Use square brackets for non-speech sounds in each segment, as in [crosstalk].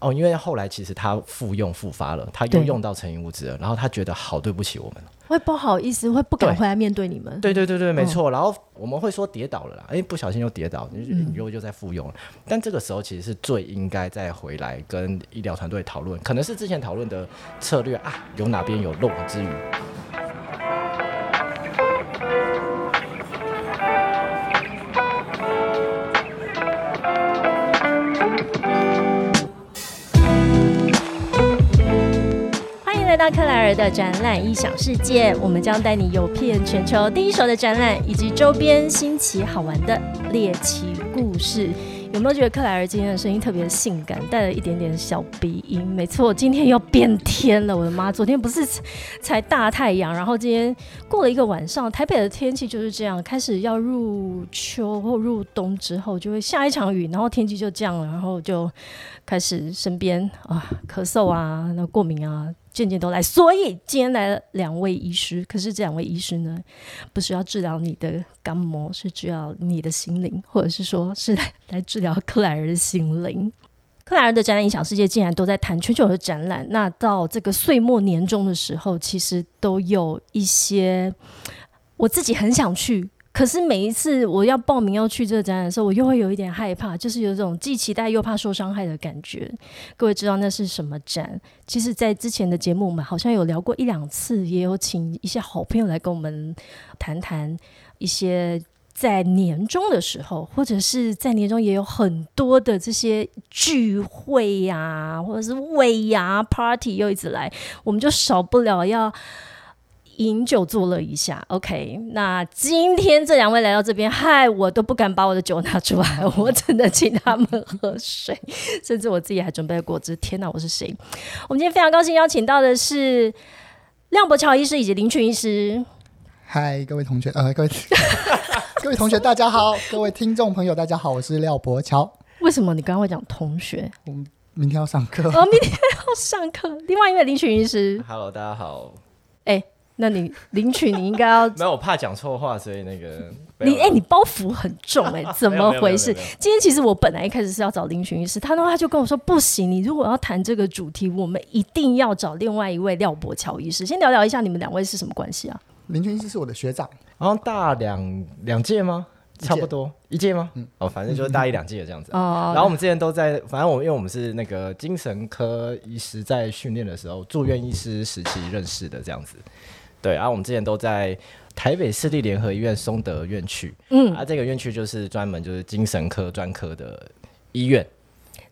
哦，因为后来其实他复用复发了，他又用到成瘾物质了，然后他觉得好对不起我们。会不好意思，会不敢回来面对你们。对对对对，没错。然后我们会说跌倒了啦，哎，不小心又跌倒，你又又在复用了。但这个时候其实是最应该再回来跟医疗团队讨论，可能是之前讨论的策略啊，有哪边有漏网之余。克莱尔的展览异想世界，我们将带你游遍全球第一手的展览以及周边新奇好玩的猎奇故事。有没有觉得克莱尔今天的声音特别性感，带了一点点小鼻音？没错，今天要变天了，我的妈！昨天不是才大太阳，然后今天过了一个晚上，台北的天气就是这样，开始要入秋或入冬之后，就会下一场雨，然后天气就降了，然后就开始身边啊咳嗽啊，那过敏啊，渐渐都来。所以今天来了两位医师，可是这两位医师呢，不是要治疗你的感冒，是治疗你的心灵，或者是说是来 [laughs] 来治疗克莱尔的心灵。克莱尔的展览影响世界竟然都在谈全球的展览，那到这个岁末年终的时候，其实都有一些我自己很想去，可是每一次我要报名要去这个展览的时候，我又会有一点害怕，就是有这种既期待又怕受伤害的感觉。各位知道那是什么展？其实，在之前的节目我们好像有聊过一两次，也有请一些好朋友来跟我们谈谈一些。在年终的时候，或者是在年终也有很多的这些聚会呀、或者是尾牙 party 又一直来，我们就少不了要饮酒作乐一下。OK，那今天这两位来到这边，害我都不敢把我的酒拿出来，[laughs] 我真的请他们喝水，甚至我自己还准备了果汁。天哪，我是谁？我们今天非常高兴邀请到的是亮伯乔医师以及林群医师。嗨，各位同学，呃，各位 [laughs] 各位同学，大家好；[laughs] 各位听众朋友，大家好，我是廖伯乔。为什么你刚刚会讲同学？我明天要上课，哦，明天要上课。另外一位林群医师，Hello，大家好。哎、那你领取，你应该要 [laughs] 没有，我怕讲错话，所以那个你哎、你包袱很重哎、[laughs] 怎么回事？今天其实我本来一开始是要找林群医师，他呢他就跟我说不行，你如果要谈这个主题，我们一定要找另外一位廖伯乔医师。先聊聊一下你们两位是什么关系啊？林群医师是我的学长，好像大两两届吗？差不多一届吗？哦，反正就是大一两届这样子。哦、然后我们之前都在，反正我们因为我们是那个精神科医师，在训练的时候，住院医师时期认识的这样子。对，然后我们之前都在台北市立联合医院松德院区，嗯，啊，这个院区就是专门就是精神科专科的医院。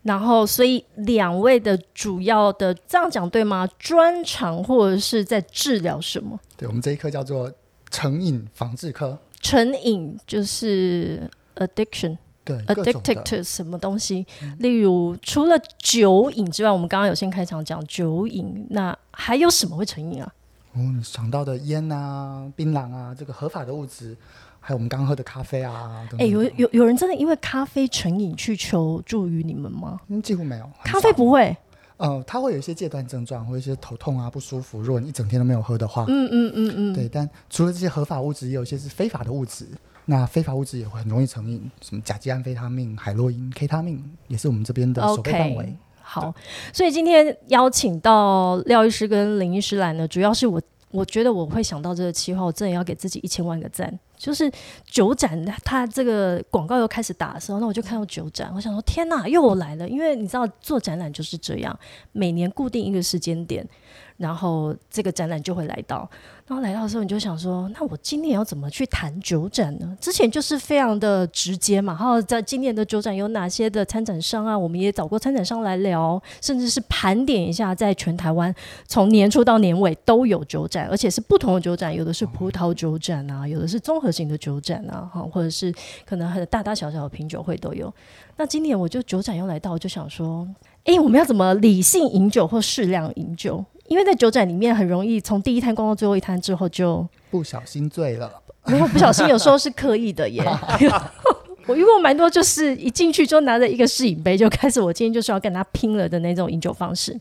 然后所以两位的主要的这样讲对吗？专长或者是在治疗什么？对我们这一科叫做成瘾防治科，成瘾就是 addiction。对，addicted 的 to 什么东西？例如，除了酒瘾之外，我们刚刚有先开场讲酒瘾，那还有什么会成瘾啊？嗯，想到的烟啊、槟榔啊，这个合法的物质，还有我们刚喝的咖啡啊，等哎、等有有有人真的因为咖啡成瘾去求助于你们吗？嗯，几乎没有。咖啡不会，呃，它会有一些戒断症状，或者一些头痛啊、不舒服。如果你一整天都没有喝的话，嗯嗯嗯嗯，对。但除了这些合法物质，也有一些是非法的物质。那非法物质也会很容易成瘾，什么甲基安非他命、海洛因、K 他命，也是我们这边的守备范围。好，所以今天邀请到廖医师跟林医师来呢，主要是我我觉得我会想到这个计划，我真的要给自己一千万个赞。就是酒展，它这个广告又开始打的时候，那我就看到酒展，我想说天哪，又来了！因为你知道做展览就是这样，每年固定一个时间点，然后这个展览就会来到。然后来到的时候，你就想说，那我今年要怎么去谈酒展呢？之前就是非常的直接嘛，然后在今年的酒展有哪些的参展商啊？我们也找过参展商来聊，甚至是盘点一下，在全台湾从年初到年尾都有酒展，而且是不同的酒展，有的是葡萄酒展啊，有的是综合型的酒展啊，哈，或者是可能很大大小小的品酒会都有。那今年我就酒展又来到，我就想说，诶，我们要怎么理性饮酒或适量饮酒？因为在酒展里面很容易从第一摊逛到最后一摊之后就，不小心醉了，[laughs] 没有不小心，有时候是刻意的耶。[laughs] 我遇过蛮多，就是一进去就拿着一个试饮杯就开始，我今天就是要跟他拼了的那种饮酒方式。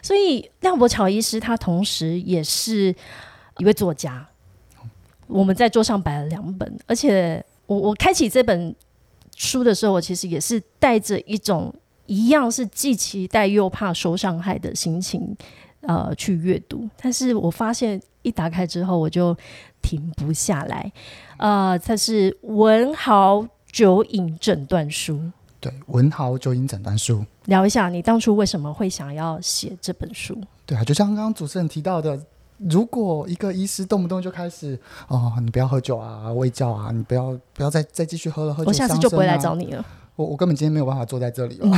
所以廖伯乔医师他同时也是一位作家，我们在桌上摆了两本，而且我我开启这本书的时候，我其实也是带着一种一样是既期待又怕受伤害的心情，呃，去阅读。但是我发现一打开之后，我就停不下来。呃，它是文豪酒瘾诊断书。对，文豪酒瘾诊断书。聊一下，你当初为什么会想要写这本书？对啊，就像刚刚主持人提到的，如果一个医师动不动就开始哦，你不要喝酒啊，喂教啊，你不要不要再再继续喝了，喝酒我下次就不会来找你了。我我根本今天没有办法坐在这里了。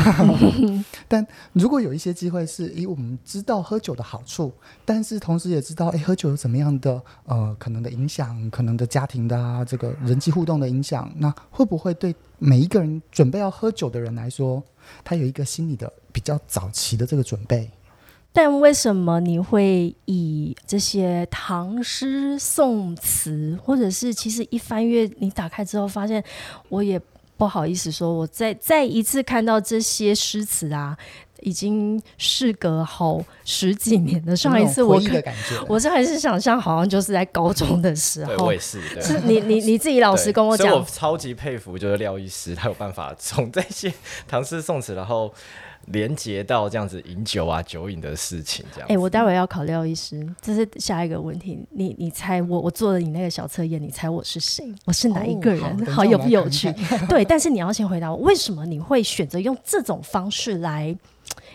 [laughs] 但如果有一些机会是，诶，我们知道喝酒的好处，但是同时也知道，诶，喝酒有怎么样的呃可能的影响，可能的家庭的啊，这个人际互动的影响，那会不会对每一个人准备要喝酒的人来说，他有一个心理的比较早期的这个准备？但为什么你会以这些唐诗宋词，或者是其实一翻阅，你打开之后发现，我也不好意思说，我再再一次看到这些诗词啊，已经事隔好十几年了。上一次我我上一次想象好像就是在高中的时候，对我也是，是你你你自己老师跟我讲，我超级佩服，就是廖医师，他有办法从这些唐诗宋词，然后。连接到这样子饮酒啊酒瘾的事情，这样。哎，我待会要考廖医师，这是下一个问题。你你猜我我做了你那个小测验，你猜我是谁？我是哪一个人？好有不有趣？[laughs] [laughs] 对，但是你要先回答我，为什么你会选择用这种方式来，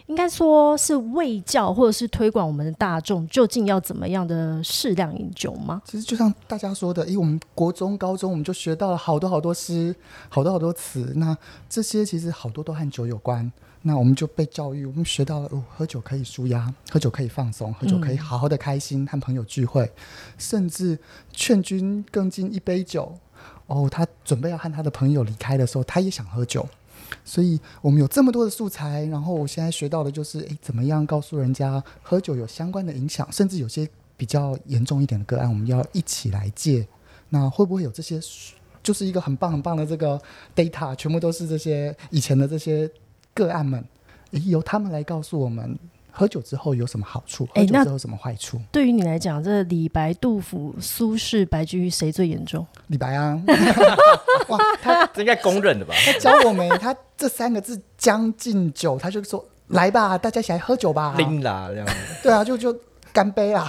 应该说是卫教或者是推广我们的大众，究竟要怎么样的适量饮酒吗？其实就像大家说的，因为我们国中、高中我们就学到了好多好多诗，好多好多词，那这些其实好多都和酒有关。那我们就被教育，我们学到了哦，喝酒可以舒压，喝酒可以放松，喝酒可以好好的开心，和朋友聚会，甚至劝君更尽一杯酒。哦，他准备要和他的朋友离开的时候，他也想喝酒。所以我们有这么多的素材，然后我现在学到的就是，诶，怎么样告诉人家喝酒有相关的影响，甚至有些比较严重一点的个案，我们要一起来戒。那会不会有这些？就是一个很棒很棒的这个 data，全部都是这些以前的这些。个案们，由他们来告诉我们，喝酒之后有什么好处，喝酒之后有什么坏处。对于你来讲，这李白、杜甫、苏轼、白居易谁最严重？李白啊！[laughs] 哇，他应该公认的吧？他教我们，他这三个字“将进酒”，他就说：“来吧，大家一起来喝酒吧。”拎啦，这样。对啊，就就干杯啊！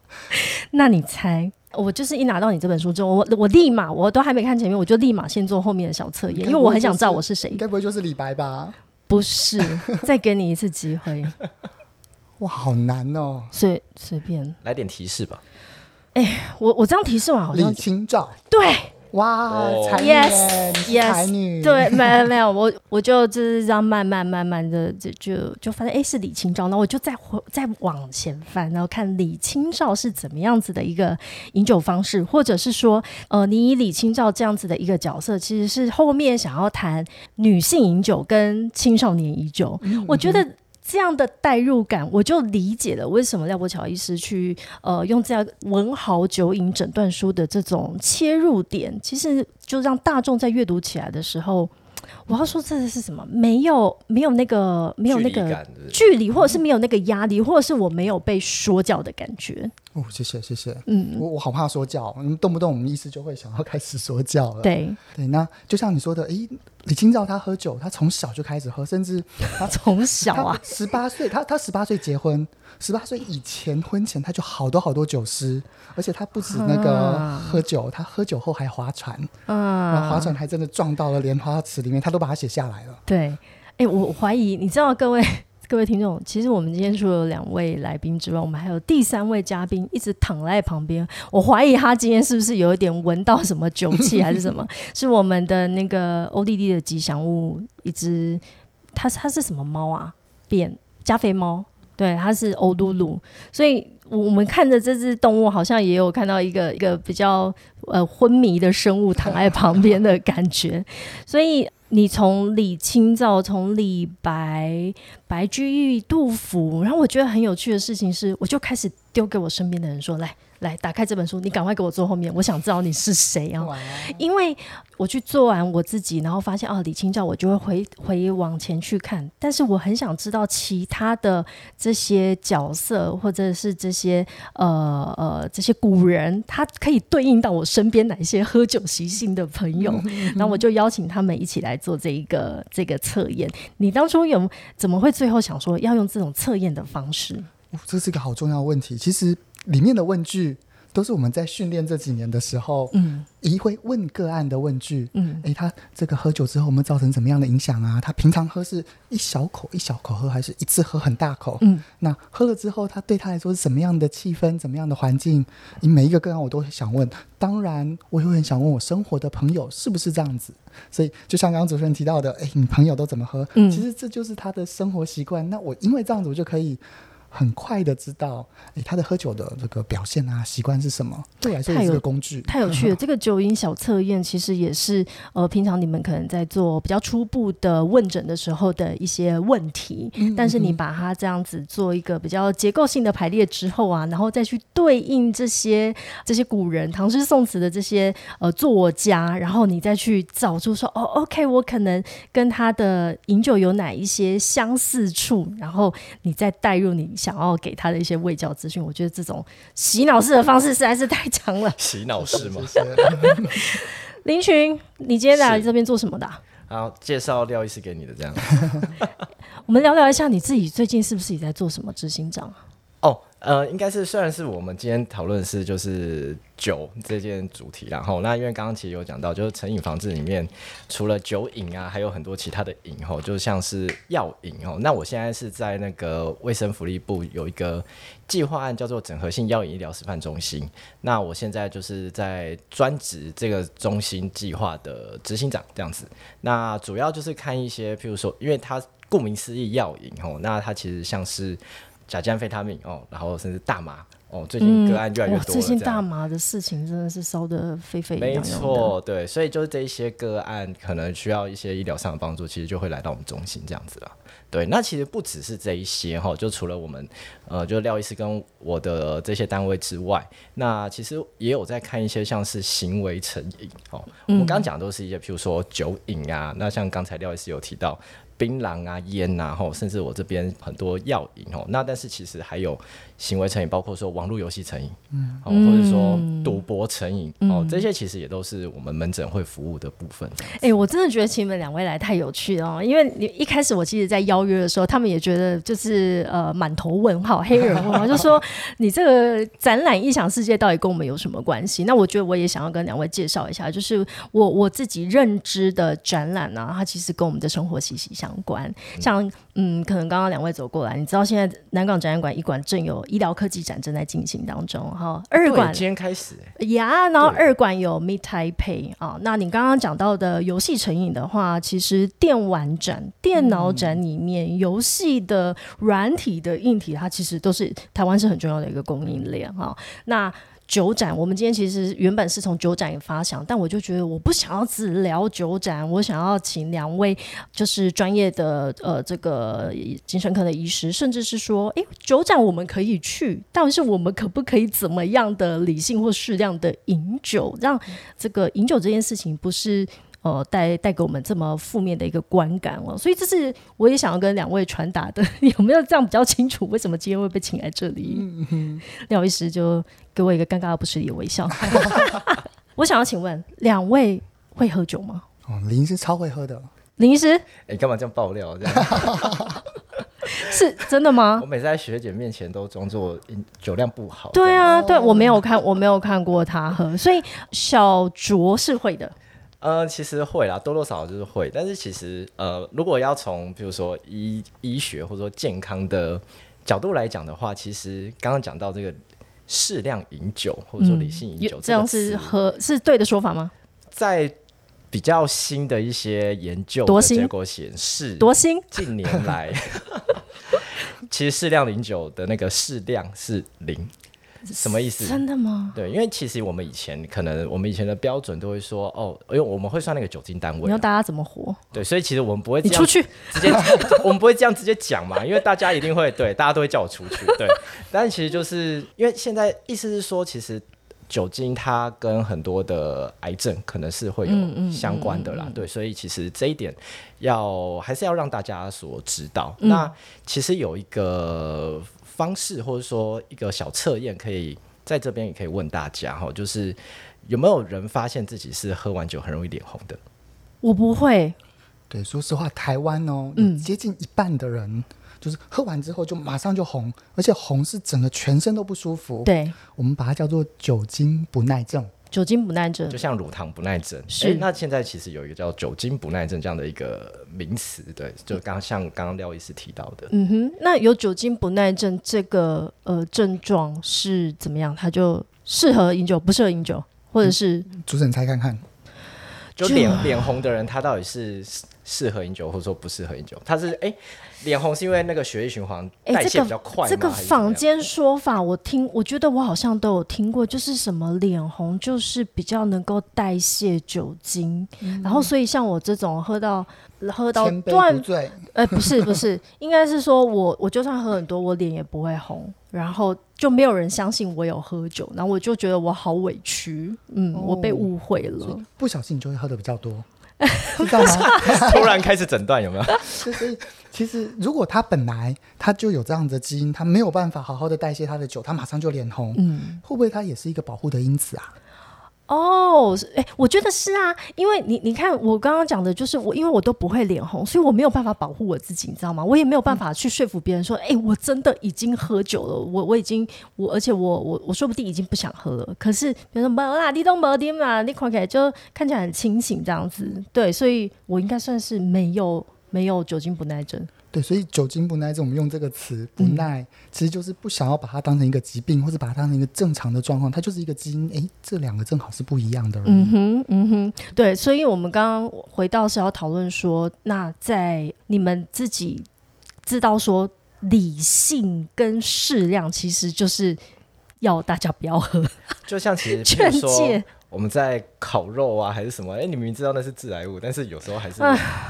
[laughs] 那你猜？我就是一拿到你这本书之后，我我立马我都还没看前面，我就立马先做后面的小测验，因为我很想知道我是谁。该不会就是李白吧？不是，[laughs] 再给你一次机会。哇，好难哦！随随便来点提示吧。哎，我我这样提示完好像李清照对。哇，才女，yes, 才女，对，没有 [laughs] 没有，我我就就是这样慢慢慢慢的就就就发现，哎，是李清照，然后我就再再往前翻，然后看李清照是怎么样子的一个饮酒方式，或者是说，呃，你以李清照这样子的一个角色，其实是后面想要谈女性饮酒跟青少年饮酒，我觉得。这样的代入感，我就理解了为什么廖伯乔医师去呃用这样文豪酒瘾诊断书的这种切入点，其实就让大众在阅读起来的时候。[tsk] 我要说这是什么？没有没有那个没有那个距离，或者是没有那个压力，或者是我没有被说教的感觉。哦，谢谢谢谢。嗯，我我好怕说教，动不动我们医师就会想要开始说教了。对对，那就像你说的，诶，李清照她喝酒，她从小就开始喝，甚至 [laughs] 她从小啊，十八岁，她她十八岁结婚，十八岁以前婚前她就好多好多酒诗，而且她不止那个喝酒，她喝酒后还划船，啊，划船还真的撞到了莲花池里面，她都把它写下来了。对，哎，我怀疑，你知道各位。各位听众，其实我们今天除了两位来宾之外，我们还有第三位嘉宾一直躺在旁边。我怀疑他今天是不是有一点闻到什么酒气，还是什么？[laughs] 是我们的那个欧弟弟的吉祥物，一只，它它是什么猫啊？变加菲猫，对，它是欧嘟噜。所以我们看着这只动物，好像也有看到一个一个比较呃昏迷的生物躺在旁边的感觉。所以你从李清照，从李白。白居易、杜甫。然后我觉得很有趣的事情是，我就开始丢给我身边的人说：“来。”来打开这本书，你赶快给我坐后面，我想知道你是谁啊！因为我去做完我自己，然后发现哦，李清照，我就会回回往前去看。但是我很想知道其他的这些角色，或者是这些呃呃这些古人，他可以对应到我身边哪一些喝酒习性的朋友。然后我就邀请他们一起来做这一个这个测验。你当初有怎么会最后想说要用这种测验的方式？这是一个好重要的问题。其实。里面的问句都是我们在训练这几年的时候，嗯，一会问个案的问句，嗯，诶，他这个喝酒之后，我们造成怎么样的影响啊？他平常喝是一小口一小口喝，还是一次喝很大口？嗯，那喝了之后，他对他来说是什么样的气氛，怎么样的环境？你每一个个案我都想问，当然我也会很想问我生活的朋友是不是这样子？所以就像刚刚主持人提到的，诶，你朋友都怎么喝？嗯，其实这就是他的生活习惯。那我因为这样子，我就可以。很快的知道，哎，他的喝酒的这个表现啊，习惯是什么？对我来说是个工具，太有趣了。[laughs] 这个酒瘾小测验其实也是呃，平常你们可能在做比较初步的问诊的时候的一些问题，但是你把它这样子做一个比较结构性的排列之后啊，然后再去对应这些这些古人唐诗宋词的这些呃作家，然后你再去找出说，哦，OK，我可能跟他的饮酒有哪一些相似处，然后你再带入你。想要给他的一些卫教资讯，我觉得这种洗脑式的方式实在是太强了。[laughs] 洗脑式吗？[laughs] 林群，你今天来这边做什么的？好，介绍廖医师给你的这样。我们聊聊一下你自己最近是不是也在做什么执行长啊？哦。呃，应该是虽然是我们今天讨论是就是酒这件主题，然后那因为刚刚其实有讲到，就是成瘾防治里面除了酒瘾啊，还有很多其他的瘾吼，就像是药瘾哦。那我现在是在那个卫生福利部有一个计划案，叫做整合性药瘾医疗示范中心。那我现在就是在专职这个中心计划的执行长这样子。那主要就是看一些，譬如说，因为它顾名思义药瘾吼，那它其实像是。甲基安非他命哦，然后甚至大麻哦，最近个案越来越多最近大麻的事情真的是烧得沸沸扬扬。没错，对，所以就是这一些个案可能需要一些医疗上的帮助，其实就会来到我们中心这样子了。对，那其实不只是这一些哈，就除了我们呃，就廖医师跟我的这些单位之外，那其实也有在看一些像是行为成瘾哦。我们刚刚讲都是一些，譬如说酒瘾啊，那像刚才廖医师有提到。槟榔啊、烟呐，吼，甚至我这边很多药瘾哦。那但是其实还有行为成瘾，包括说网络游戏成瘾，嗯，或者说赌博成瘾哦，这些其实也都是我们门诊会服务的部分。哎，我真的觉得请你们两位来太有趣了，因为你一开始我其实，在邀约的时候，他们也觉得就是呃满头问号、黑人问号，就说你这个展览异想世界到底跟我们有什么关系？那我觉得我也想要跟两位介绍一下，就是我我自己认知的展览呢，它其实跟我们的生活息息相。关，像嗯，可能刚刚两位走过来，你知道现在南港展览馆一馆正有医疗科技展正在进行当中，哈，二馆今天开始呀，然后二馆有 Meet Taipei 啊，那你刚刚讲到的游戏成瘾的话，其实电玩展、电脑展里面游戏的软体的硬体，它其实其实都是台湾是很重要的一个供应链哈，那。酒展，我们今天其实原本是从酒展发想，但我就觉得我不想要只聊酒展，我想要请两位就是专业的呃这个精神科的医师，甚至是说，哎，酒展我们可以去，但是我们可不可以怎么样的理性或适量的饮酒，让这个饮酒这件事情不是。呃，带带给我们这么负面的一个观感哦，所以这是我也想要跟两位传达的，[laughs] 有没有这样比较清楚？为什么今天会被请来这里？廖医师就给我一个尴尬而不失礼的微笑。[laughs] 我想要请问两位会喝酒吗？哦，林医师超会喝的。林医师，哎，干嘛这样爆料？这样 [laughs] 是真的吗？我每次在学姐面前都装作酒量不好。对啊，对我没有看，我没有看过他喝，所以小卓是会的。呃，其实会啦，多多少少就是会。但是其实，呃，如果要从比如说医医学或者说健康的角度来讲的话，其实刚刚讲到这个适量饮酒或者说理性饮酒，这样是和是对的说法吗？在比较新的一些研究结果显示，多新近年来，[laughs] 其实适量饮酒的那个适量是零。什么意思？真的吗？对，因为其实我们以前可能我们以前的标准都会说哦，因为我们会算那个酒精单位啊、你要大家怎么活？对，所以其实我们不会这样你出去，直接，[laughs] 我们不会这样直接讲嘛，因为大家一定会对，大家都会叫我出去，对。[laughs] 但其实就是因为现在意思是说，其实酒精它跟很多的癌症可能是会嗯有相关的啦，对，所以其实这一点要还是要让大家所知道。嗯那其实有一个方式或者说一个小测验，可以在这边也可以问大家哈，就是有没有人发现自己是喝完酒很容易脸红的？我不会，对，说实话，台湾哦，嗯接近一半的人。就是喝完之后就马上就红，而且红是整个全身都不舒服。，对，我们把它叫做酒精不耐症。酒精不耐症。就像乳糖不耐症，是。欸那现在其实有一个叫酒精不耐症这样的一个名词，对，就刚像刚刚廖医师提到的，嗯哼，那有酒精不耐症这个呃症状是怎么样？它就适合饮酒，不适合饮酒，或者是、主持人猜看看，就就脸脸红的人，他到底是适适合饮酒，或者说不适合饮酒？他是哎，脸红是因为那个血液循环哎、代这个谢比较快吗？这个还是怎么样坊间说法，我听，我觉得我好像都有听过，就是什么脸红就是比较能够代谢酒精，然后所以像我这种喝到喝到断不醉。[laughs] 呃，不是不是，应该是说我我就算喝很多，我脸也不会红，然后就没有人相信我有喝酒，然后我就觉得我好委屈，嗯，我被哦误会了。不小心你就会喝的比较多，[laughs] 是这样吗？[laughs] 突然开始诊断有没有？对所以其实如果他本来他就有这样的基因，他没有办法好好的代谢他的酒，他马上就脸红，嗯，会不会他也是一个保护的因子啊？哦，哎、我觉得是啊，因为你你看我刚刚讲的就是我，因为我都不会脸红，所以我没有办法保护我自己，你知道吗？我也没有办法去说服别人说，哎、我真的已经喝酒了，我我已经我，而且我我我说不定已经不想喝了。可是别人说没啦，你都没点嘛，你看起来就看起来很清醒这样子，对，所以我应该算是没有没有酒精不耐症。对，所以酒精不耐症，我们用这个词不嗯耐，其实就是不想要把它当成一个疾病，或者把它当成一个正常的状况，它就是一个基因。诶，这两个正好是不一样的。嗯哼，嗯哼，对，所以我们刚刚回到是要讨论说，那在你们自己知道说理性跟适量，其实就是要大家不要喝，就像其实 [laughs] 劝诫。我们在烤肉啊 [laughs] 还是什么，哎，你明明知道那是致癌物，但是有时候还是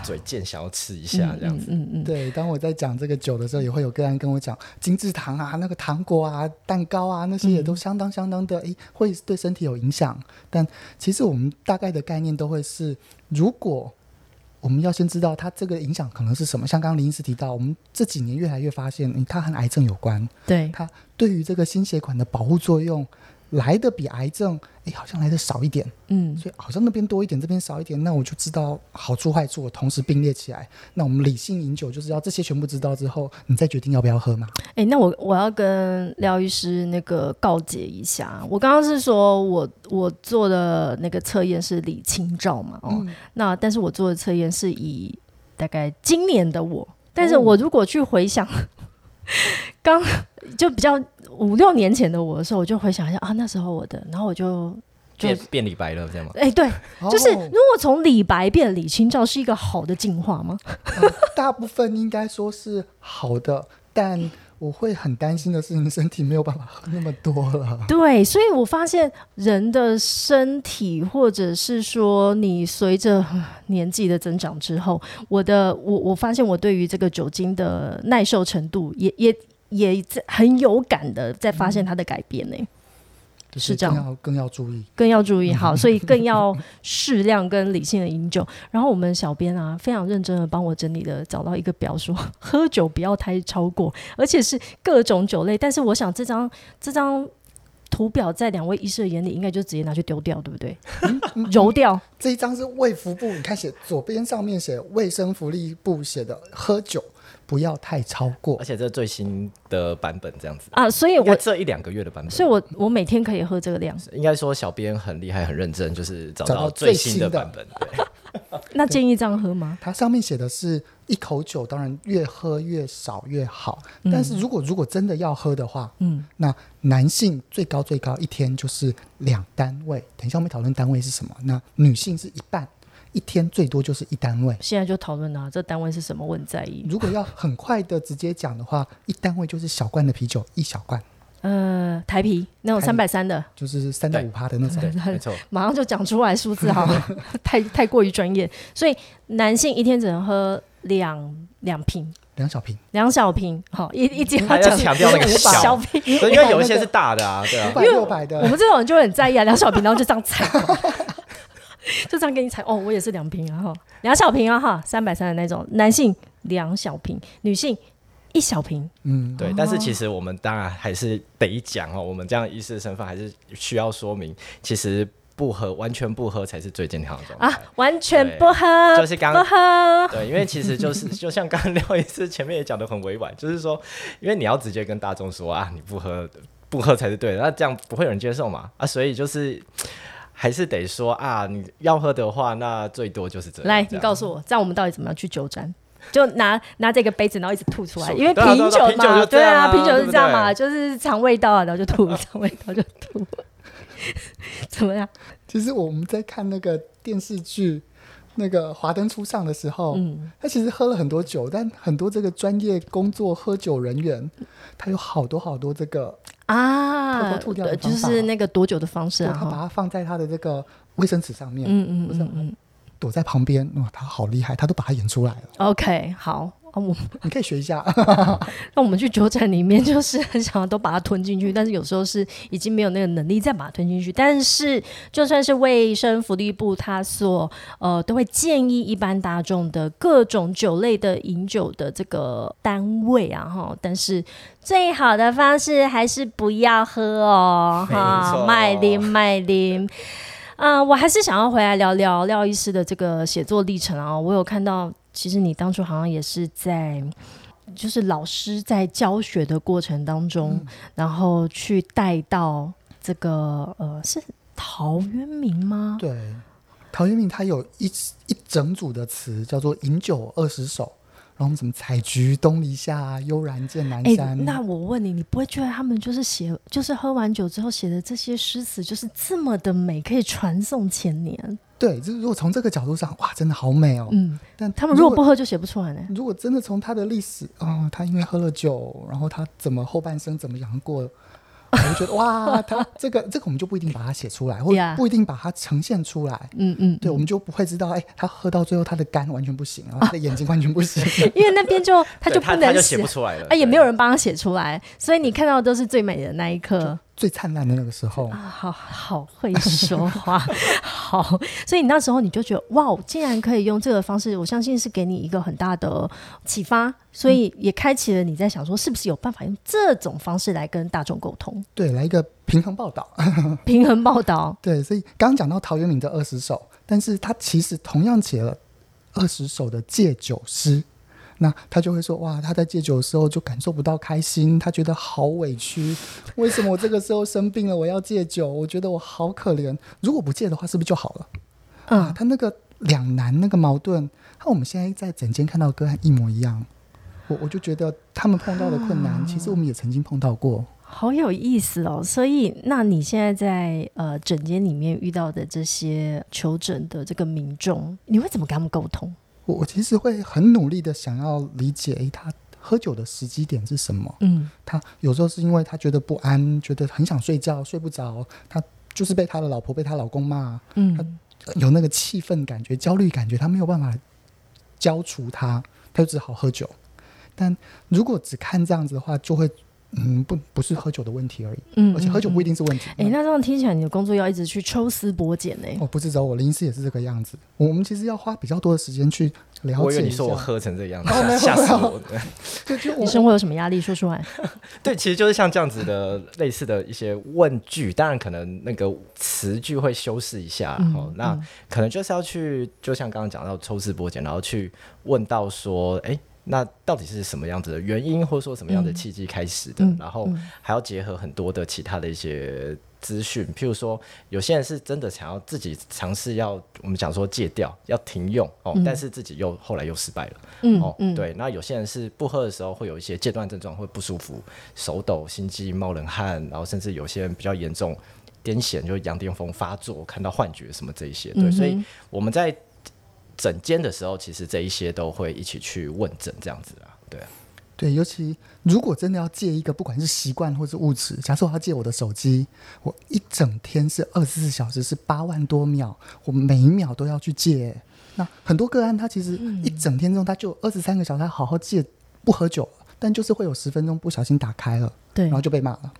嘴贱想要吃一下这样子。嗯嗯。嗯，对，当我在讲这个酒的时候，也会有个人跟我讲，精致糖啊、那个糖果啊、蛋糕啊，那些也都相当相当的，哎，会对身体有影响。但其实我们大概的概念都会是，如果我们要先知道它这个影响可能是什么，像刚刚林医师提到，我们这几年越来越发现，嗯，它和癌症有关，对，它对于这个心血管的保护作用来的比癌症，哎，好像来的少一点。嗯所以好像那边多一点，这边少一点，那我就知道好处坏处，我同时并列起来。那我们理性饮酒就是要这些全部知道之后，你再决定要不要喝嘛。哎、那我我要跟廖医师那个告诫一下，我刚刚是说我我做的那个测验是李清照嘛，哦，嗯那但是我做的测验是以大概今年的我，但是我如果去回想，[laughs] 刚就比较五六年前的我的时候，我就回想一下啊，那时候我的，然后我就就变变李白了，这样吗？哎、对，就是哦如果从李白变李清照是一个好的进化吗？呃大部分应该说是好的，但我会很担心的是，你身体没有办法喝那么多了。对，所以我发现人的身体，或者是说你随着呃年纪的增长之后，我的我我发现我对于这个酒精的耐受程度也也也在很有感的在发现它的改变呢、就是这样更要更要注意。更要注意好，[laughs] 所以更要适量跟理性的饮酒。然后我们小编啊，非常认真的帮我整理的，找到一个表说，喝酒不要太超过，而且是各种酒类。但是我想这张这张图表在两位医师的眼里，应该就直接拿去丢掉，对不对？揉掉。这一张是卫福部，你看写左边上面写卫生福利部写的，喝酒不要太超过而。且这最新的版本，这样子。啊，所以我，这一两个月的版本，所以我我每天可以喝这个量。应该说小编很厉害、很认真，就是找找到到最新的的版本。对那建议这样喝吗？[laughs] 它上面写的是一口酒，当然越喝越少越好。但是如果如果真的要喝的话，嗯，那男性最高最高一天就是两单位。等一下我们讨论单位是什么。那女性是一半，一天最多就是一单位。现在就讨论啊，这单位是什么？我很在意。如果要很快的直接讲的话，一单位就是小罐的啤酒一小罐。呃，台啤那种三百三的，就是三到五趴的那种。对，没错，马上就讲出来数字好了，[laughs] 太太过于专业。所以男性一天只能喝两两瓶，两小瓶，两小瓶，好一一斤还要强调那个小小瓶。因为有一些是大的啊，对啊五，百六百的我的，们这种人就会很在意啊，两小瓶，然后就这样踩，[laughs] [laughs] 就这样给你踩。哦，我也是两瓶啊哈，两小瓶啊哈，三百三的那种，男性两小瓶，女性一小瓶。嗯，对，但是其实我们当然还是得讲哦，我们这样医师的身份还是需要说明，其实不喝完全不喝才是最健康的状态。啊，完全不喝，就是刚不喝。对，因为其实就是 [laughs] 就像刚刚廖医师前面也讲的很委婉，就是说，因为你要直接跟大众说啊，你不喝不喝才是对的，那这样不会有人接受嘛啊，所以就是还是得说啊，你要喝的话，那最多就是这样。来，你告诉我，这样我们到底怎么样去酒展？就拿拿这个杯子，然后一直吐出来，因为啤酒嘛，对啊，啤酒是这样嘛，对就是肠胃道啊，然后就吐，[laughs] 肠胃道就吐，[laughs] 怎么样？其实我们在看那个电视剧。那个《华灯初上》的时候，嗯他其实喝了很多酒，但很多这个专业工作喝酒人员，他有好多好多这个，啊，偷偷吐掉的就方法是那个躲酒的方式啊，他把哈它放在他的这个卫生纸上面，嗯嗯嗯嗯躲在旁边，哇，他好厉害，他都把它演出来了，，OK，好。啊，我 [laughs] 你可以学一下。[laughs] 那我们去酒展里面，就是很想要都把它吞进去，但是有时候是已经没有那个能力再把它吞进去。但是就算是卫生福利部，它所呃都会建议一般大众的各种酒类的饮酒的这个单位啊，哈，但是最好的方式还是不要喝哦，哈，麦林麦林。啊、我还是想要回来聊聊廖医师的这个写作历程啊。我有看到，其实你当初好像也是在，就是老师在教学的过程当中，然后去带到这个呃，是陶渊明吗？对，陶渊明他有一一整组的词叫做“饮酒二十首”，然后什么“采菊东篱下，悠然见南哎、山”那我问你，你不会觉得他们就是写，就是喝完酒之后写的这些诗词，就是这么的美，可以传颂千年？对，就是如果从这个角度上，哇，真的好美哦。嗯，但他们如果不喝就写不出来呢。如果真的从他的历史，哦，他因为喝了酒，然后他怎么后半生怎么样过，我就觉得哇，[laughs] 他这个这个我们就不一定把它写出来，或不一定把它呈现出来。嗯嗯，对，我们就不会知道，哎，他喝到最后，他的肝完全不行，然后 [laughs] 他的眼睛完全不行。因为那边就他就不能他他就写不出来了，啊，也对没有人帮他写出来，所以你看到的都是最美的那一刻。最灿烂的那个时候啊，，好好会说话，[laughs] 好，所以你那时候你就觉得哇，竟然可以用这个方式，我相信是给你一个很大的启发，所以也开启了你在想说，是不是有办法用这种方式来跟大众沟通，对，来一个平衡报道。平衡报道。[laughs] 对，所以刚刚讲到陶渊明的二十首，但是他其实同样写了二十首的戒酒诗。那他就会说，哇，他在戒酒的时候就感受不到开心，他觉得好委屈，为什么我这个时候生病了，我要戒酒？我觉得我好可怜。如果不戒的话，是不是就好了？啊，嗯，他那个两难，那个矛盾，和我们现在在整间看到的个案一模一样。我我就觉得他们碰到的困难，其实我们也曾经碰到过。好有意思哦。所以，那你现在在呃诊间里面遇到的这些求诊的这个民众，你会怎么跟他们沟通？我我其实会很努力的想要理解，诶，他喝酒的时机点是什么？嗯他有时候是因为他觉得不安，觉得很想睡觉，睡不着，他就是被他的老婆、被他老公骂，嗯他有那个气愤感觉、焦虑感觉，他没有办法消除他，他就只好喝酒。但如果只看这样子的话，就会嗯不不是喝酒的问题而已，嗯而且喝酒不一定。是问题。哎、那这样听起来，你的工作要一直去抽丝剥茧呢、哦，不是找我，临时也是这个样子。我们其实要花比较多的时间去了我以解一下。为你说我喝成这样，[laughs] 子吓吓死我！对对，就我你生活有什么压力？说出来。[laughs] 对，其实就是像这样子的类似的一些问句，当然可能那个词句会修饰一下，嗯哦，那可能就是要去，就像刚刚讲到抽丝剥茧，然后去问到说，哎、那到底是什么样子的原因，或者说什么样的契机开始的？嗯然后还要结合很多的其他的一些资讯，譬如说，有些人是真的想要自己尝试要我们讲说戒掉，要停用哦，但是自己又后来又失败了。嗯哦，嗯，对，那有些人是不喝的时候会有一些戒断症状，会不舒服，手抖、心悸、冒冷汗，然后甚至有些人比较严重，癫痫，就是羊癫疯发作，看到幻觉什么这一些。对，嗯所以我们在诊间的时候，其实这一些都会一起去问诊，这样子啊，对啊。对，尤其如果真的要借一个，不管是习惯或是物质，假设我要借我的手机，我一整天是二十四小时，是八万多秒，我每一秒都要去借。那很多个案，他其实一整天中，他就二十三个小时他好好借，不喝酒，但就是会有十分钟不小心打开了，对，然后就被骂了。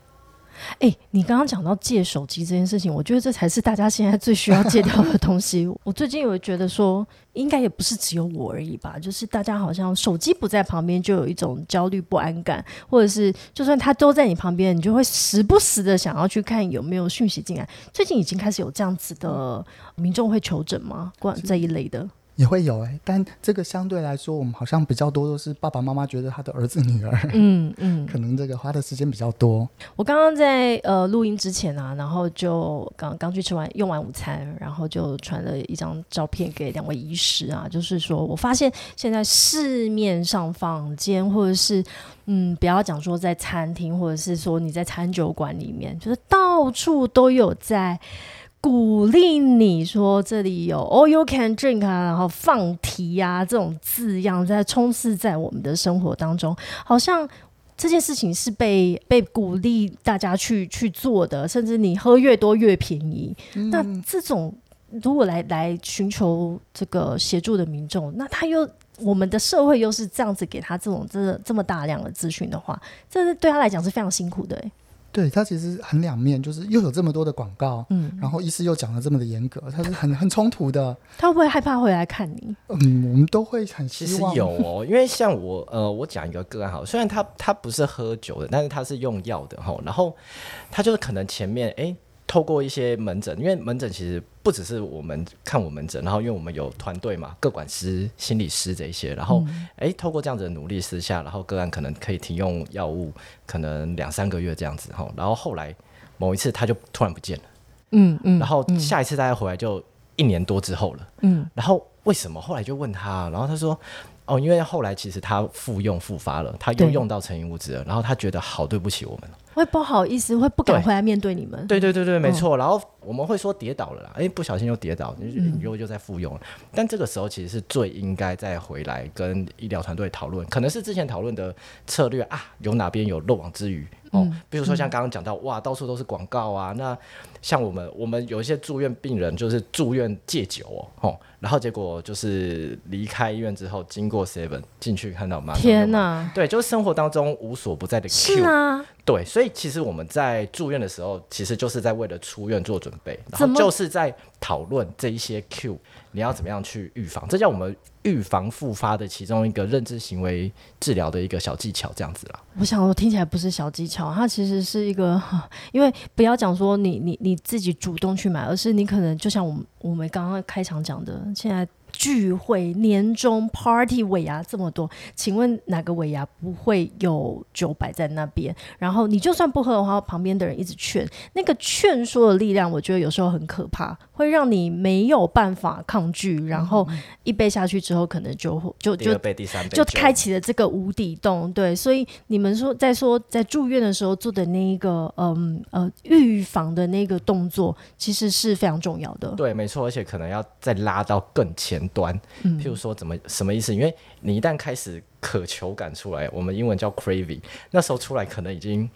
哎，你刚刚讲到戒手机这件事情，我觉得这才是大家现在最需要戒掉的东西。[laughs] 我最近有觉得说，应该也不是只有我而已吧，就是大家好像手机不在旁边，就有一种焦虑不安感，或者是就算它都在你旁边，你就会时不时的想要去看有没有讯息进来。最近已经开始有这样子的民众会求诊吗？关这一类的。也会有哎，但这个相对来说，我们好像比较多都是爸爸妈妈觉得他的儿子女儿，嗯嗯，[laughs] 可能这个花的时间比较多。我刚刚在呃录音之前啊，然后就刚刚去吃完用完午餐，然后就传了一张照片给两位医师啊，就是说我发现现在市面上坊间或者是嗯，不要讲说在餐厅，或者是说你在餐酒馆里面，就是到处都有在。鼓励你说这里有 all you can drink 啊，然后放题啊这种字样在充斥在我们的生活当中，好像这件事情是被被鼓励大家去去做的，甚至你喝越多越便宜。那这种如果来来寻求这个协助的民众，那他又我们的社会又是这样子给他这种这这么大量的资讯的话，这是对他来讲是非常辛苦的。对他其实很两面，就是又有这么多的广告，嗯，然后医师又讲的这么的严格，他是很很冲突的。他会不会害怕回来看你？嗯，我们都会很其实有哦，因为像我呃，我讲一个个案好，虽然他他不是喝酒的，但是他是用药的哈，然后他就是可能前面哎。透过一些门诊，因为门诊其实不只是我们看我门诊，然后因为我们有团队嘛，各管师、心理师这一些，然后哎，透过这样子的努力私下，然后个案可能可以停用药物，可能两三个月这样子哈，然后后来某一次他就突然不见了，嗯嗯，然后下一次大家回来就一年多之后了，嗯，然后为什么后来就问他，然后他说。哦，因为后来其实他复用复发了，他又用到成瘾物质了，然后他觉得好对不起我们，会不好意思，会不敢回来面对你们。对对对对，没错。然后我们会说跌倒了啦，哎，不小心又跌倒，你你又又在复用了。但这个时候其实是最应该再回来跟医疗团队讨论，可能是之前讨论的策略啊，有哪边有漏网之鱼哦。比如说像刚刚讲到，哇，到处都是广告啊。那像我们我们有一些住院病人就是住院戒酒哦。然后结果就是离开医院之后，经过 Seven 进去看到妈。天哪！对，就是生活当中无所不在的 Q。是啊。对，所以其实我们在住院的时候，其实就是在为了出院做准备，然后就是在讨论这一些 Q，你要怎么样去预防？这叫我们预防复发的其中一个认知行为治疗的一个小技巧，这样子啦。我想，我听起来不是小技巧，它其实是一个，因为不要讲说你你你自己主动去买，而是你可能就像我们我们刚刚开场讲的，现在。聚会、年终 party 尾牙这么多，请问哪个尾牙不会有酒摆在那边？然后你就算不喝的话，旁边的人一直劝，那个劝说的力量，我觉得有时候很可怕，会让你没有办法抗拒。然后一杯下去之后，可能就就就第三杯就开启了这个无底洞。对，所以你们说在说在住院的时候做的那一个嗯呃预防的那个动作，其实是非常重要的。对，没错，而且可能要再拉到更前。端，譬如说怎么什么意思？因为你一旦开始渴求感出来，我们英文叫 craving，那时候出来可能已经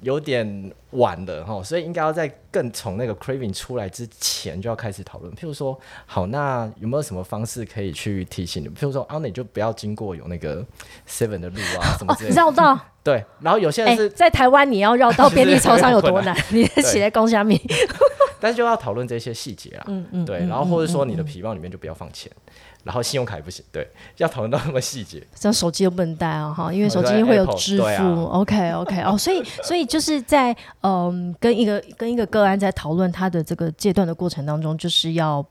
有点晚了哈，所以应该要在更从那个 craving 出来之前就要开始讨论。譬如说，好，那有没有什么方式可以去提醒你？譬如说，啊，你就不要经过有那个 seven 的路啊，什么之类的，绕道。对，然后有些人是在台湾，你要绕到便利超商有多难？[laughs] 你写在公虾米。[laughs] 但是就要讨论这些细节啦，嗯嗯，对，然后或者说你的皮包里面就不要放钱，然后信用卡也不行，对，要讨论到那么细节，像手机又不能带啊，哈，因为手机会有支付，OK OK，哦，所以所以就是在嗯跟一个跟一个个案在讨论他的这个阶段的过程当中，就是要。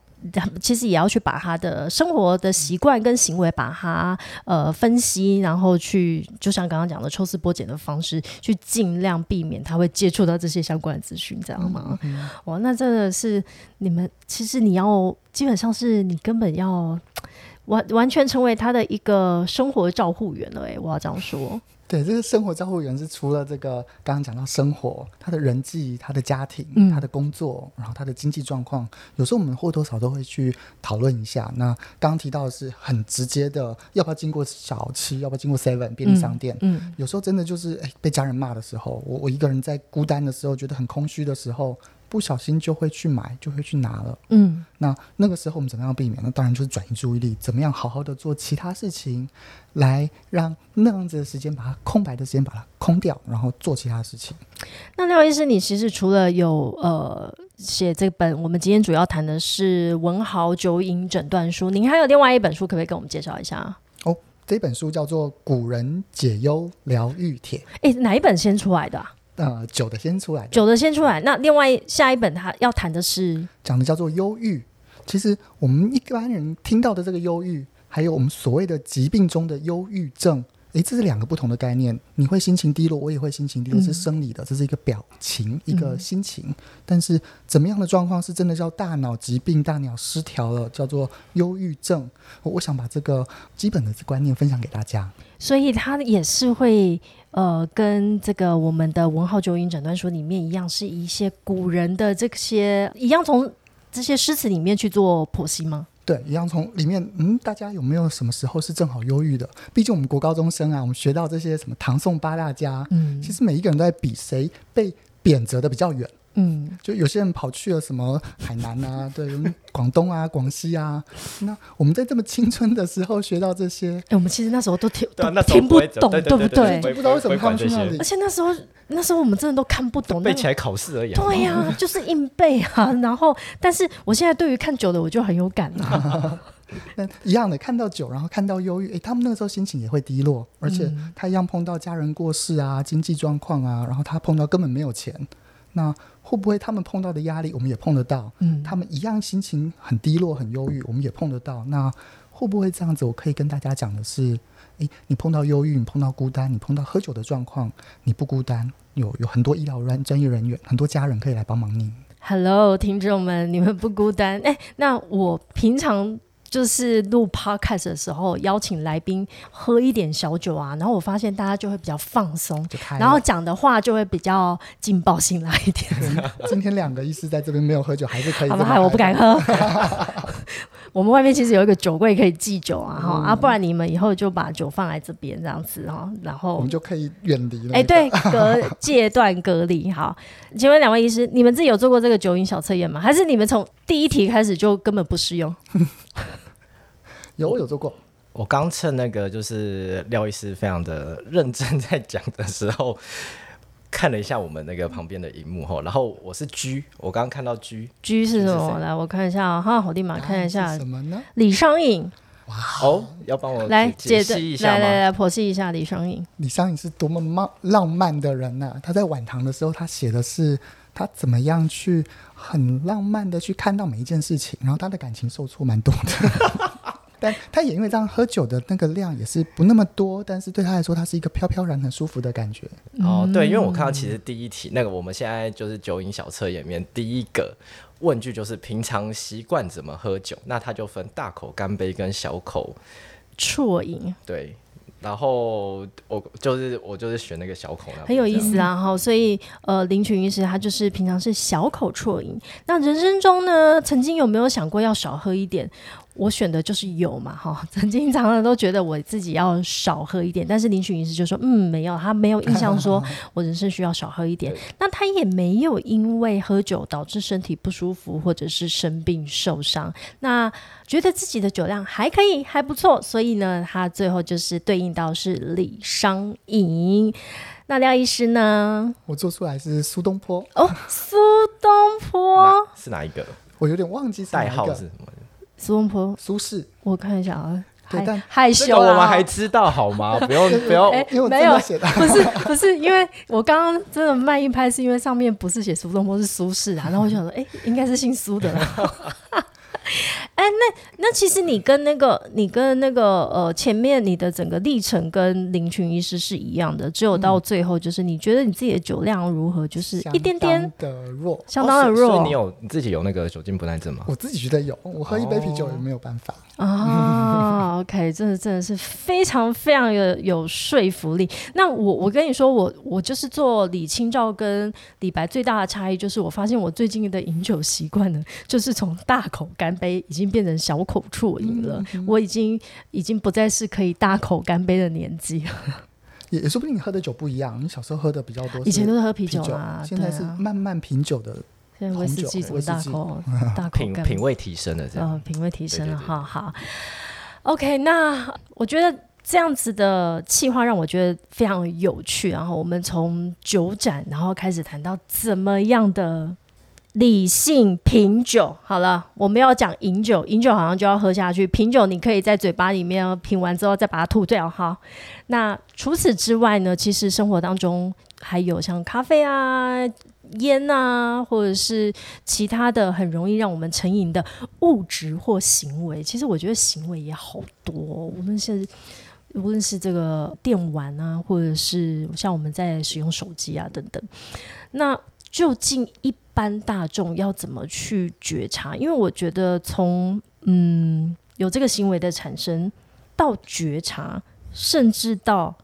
其实也要去把他的生活的习惯跟行为，把它呃分析，然后去就像刚刚讲的抽丝剥茧的方式，去尽量避免他会接触到这些相关的资讯，这样吗？哇，那真的是你们其实你要基本上是你根本要。完完全成为他的一个生活照护员了。哎，我要这样说。对，这个生活照护员是除了这个刚刚讲到生活，他的人际、他的家庭、他的工作，然后他的经济状况，有时候我们或多或少都会去讨论一下。那刚刚提到的是很直接的，要不要经过小七，要不要经过 Seven 便利商店？嗯，有时候真的就是哎，被家人骂的时候，我我一个人在孤单的时候，觉得很空虚的时候。不小心就会去买，就会去拿了。嗯，那那个时候我们怎么样避免？那当然就是转移注意力，怎么样好好的做其他事情，来让那样子的时间把它空白的时间把它空掉，然后做其他事情。那廖医师，你其实除了有呃写这本，我们今天主要谈的是文豪酒瘾诊断书，您还有另外一本书，可不可以跟我们介绍一下？哦，这本书叫做《古人解忧疗愈帖》。哎，哪一本先出来的？呃，久的先出来，久的先出来。那另外下一本他要谈的是讲的叫做忧郁。其实我们一般人听到的这个忧郁，还有我们所谓的疾病中的忧郁症。诶，这是两个不同的概念。你会心情低落，我也会心情低落，是生理的，这是一个表情，一个心情。但是怎么样的状况是真的叫大脑疾病、大脑失调了，叫做忧郁症？我想把这个基本的观念分享给大家。所以它也是会呃，跟这个我们的文号九音诊断书里面一样，是一些古人的这些一样，从这些诗词里面去做剖析吗？对，一样从里面，嗯，大家有没有什么时候是正好忧郁的？毕竟我们国高中生啊，我们学到这些什么唐宋八大家，嗯，其实每一个人都在比谁被贬谪的比较远。嗯，就有些人跑去了什么海南啊，[laughs] 对，广东啊，广西啊。那我们在这么青春的时候学到这些，哎，我们其实那时候都听都听不懂，对不对？不知道为什么他们去那里。而且那时候那时候我们真的都看不懂，背起来考试而已。对呀，[laughs] 就是硬背啊。[laughs] 然后，但是我现在对于看久的我就很有感了。那一样的，看到酒，然后看到忧郁，哎，他们那个时候心情也会低落，而且他一样碰到家人过世啊，经济状况啊，然后他碰到根本没有钱，那。会不会他们碰到的压力，我们也碰得到？嗯，他们一样心情很低落、很忧郁，我们也碰得到。那会不会这样子？我可以跟大家讲的是，诶，你碰到忧郁，你碰到孤单，你碰到喝酒的状况，你不孤单，有有很多医疗专专业人员，很多家人可以来帮忙你。Hello，听众们，你们不孤单。哎，那我平常。就是录 podcast 的时候，邀请来宾喝一点小酒啊，然后我发现大家就会比较放松，然后讲的话就会比较劲爆性来一点。[laughs] 今天两个医师在这边没有喝酒，还是可以。好吧，我不敢喝。[laughs] 我们外面其实有一个酒柜可以寄酒啊，哈啊，不然你们以后就把酒放在这边这样子哈，然后我们就可以远离了。哎，对，隔戒断隔离。好，请问两位医师，你们自己有做过这个酒瘾小测验吗？还是你们从第一题开始就根本不适用？[laughs] 有，我有做过。我刚趁那个就是廖医师非常的认真在讲的时候，看了一下我们那个旁边的荧幕后，然后我是 G，我刚刚看到 G，G 是什么？来，我看一下哈，好立马看一下什么呢？李商隐。哇，哦，要帮我来解析一下来来来，剖析一下李商隐。李商隐是多么浪浪漫的人呐！他在晚唐的时候，他写的是他怎么样去很浪漫的去看到每一件事情，然后他的感情受挫蛮多的。但他也因为这样喝酒的那个量也是不那么多，但是对他来说，他是一个飘飘然、很舒服的感觉。哦，对，因为我看到其实第一题那个我们现在就是酒饮小测验里面第一个问句就是平常习惯怎么喝酒，那他就分大口干杯跟小口 [laughs] 啜饮。对。然后我就是我就是选那个小口，很有意思啊！哈，所以呃，林群医师他就是平常是小口啜饮。那人生中呢，曾经有没有想过要少喝一点？我选的就是有嘛，哈。曾经常常都觉得我自己要少喝一点，但是林群医师就说，嗯，没有，他没有印象说 [laughs] 我人生需要少喝一点。那他也没有因为喝酒导致身体不舒服或者是生病受伤。那觉得自己的酒量还可以，还不错，所以呢，他最后就是对应到是李商隐。那廖医师呢？我做出来是苏东坡哦，苏东 [laughs] 坡是哪一个？我有点忘记代号是什么。苏东坡，苏轼。我看一下啊，但害羞我们还知道好吗？不 [laughs] 用不要，没有不是不是，因为我刚刚真的慢一拍，是因为上面不是写苏东坡，是苏轼啊。然后我想说，哎，应该是姓苏的。[laughs] 哎，那那其实你跟那个你跟那个呃前面你的整个历程跟林群医师是一样的，只有到最后就是你觉得你自己的酒量如何，就是一点点相当的弱，相当的所弱以你有你自己有那个酒精不耐症吗？我自己觉得有，我喝一杯啤酒也没有办法。啊。OK，[laughs] 真的真的是非常非常有有说服力。那我我跟你说，我我就是做李清照跟李白最大的差异，就是我发现我最近的饮酒习惯呢，就是从大口干杯已经变成小口啜饮了。我已经已经不再是可以大口干杯的年纪了。也也说不定你喝的酒不一样，你小时候喝的比较多，以前都是喝啤啤酒啊，现在是慢慢品酒的。现在威士忌怎么大口 [laughs] 大口品干品味提升了这样。呃，品味提升了，哈好。OK，那我觉得这样子的企划让我觉得非常有趣。然后我们从酒展，然后开始谈到怎么样的理性品酒。好了，我们要讲饮酒，饮酒好像就要喝下去，品酒你可以在嘴巴里面品完之后再把它吐掉哈。那除此之外呢，其实生活当中还有像咖啡啊。烟啊，或者是其他的很容易让我们成瘾的物质或行为，其实我觉得行为也好多、哦，无论是无论是这个电玩啊，或者是像我们在使用手机啊等等。那究竟一般大众要怎么去觉察？因为我觉得从嗯有这个行为的产生到觉察，甚至到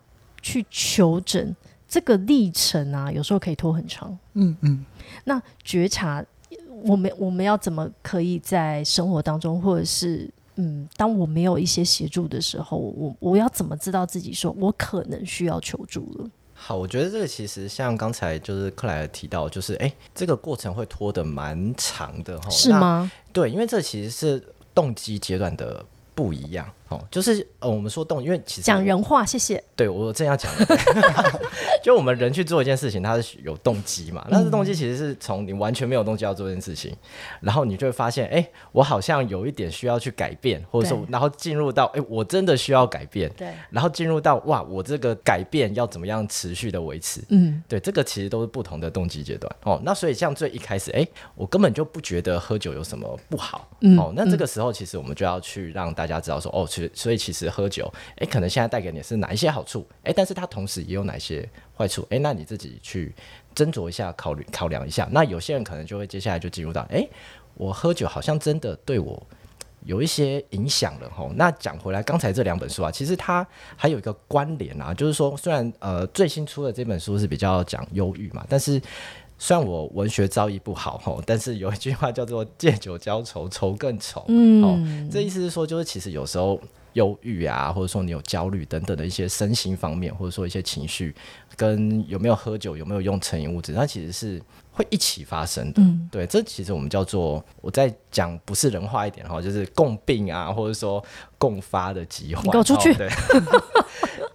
去求诊。这个历程啊，有时候可以拖很长。嗯嗯，那觉察，我们我们要怎么可以在生活当中，或者是嗯，当我没有一些协助的时候，我我要怎么知道自己说我可能需要求助了？好，我觉得这个其实像刚才就是克莱尔提到，就是哎，这个过程会拖得蛮长的哈。是吗？对，因为这其实是动机阶段的不一样哦，就是呃，我们说动，因为其实讲人话，谢谢。对我正要讲的，[laughs] 就我们人去做一件事情，它是有动机嘛？那这动机其实是从你完全没有动机要做这件事情，然后你就会发现，哎，我好像有一点需要去改变，或者说，然后进入到，哎，我真的需要改变，对，然后进入到，哇，我这个改变要怎么样持续的维持？嗯，对，这个其实都是不同的动机阶段哦。那所以像最一开始，哎，我根本就不觉得喝酒有什么不好，嗯哦，那这个时候其实我们就要去让大家知道说，哦，其所以其实喝酒，哎，可能现在带给你是哪一些好处，哎，但是它同时也有哪些坏处，哎，那你自己去斟酌一下，考虑考量一下。那有些人可能就会接下来就进入到，哎，我喝酒好像真的对我有一些影响了吼。那讲回来，刚才这两本书啊，其实它还有一个关联啊，就是说，虽然呃最新出的这本书是比较讲忧郁嘛，但是虽然我文学造诣不好吼，[laughs] 但是有一句话叫做“借酒浇愁，愁更愁”。嗯哦，这意思是说，就是其实有时候忧郁啊，或者说你有焦虑等等的一些身心方面，或者说一些情绪，跟有没有喝酒、有没有用成瘾物质，它其实是会一起发生的。嗯对，这其实我们叫做我在讲不是人话一点哈，就是共病啊，或者说共发的疾患。你给我出去哦对，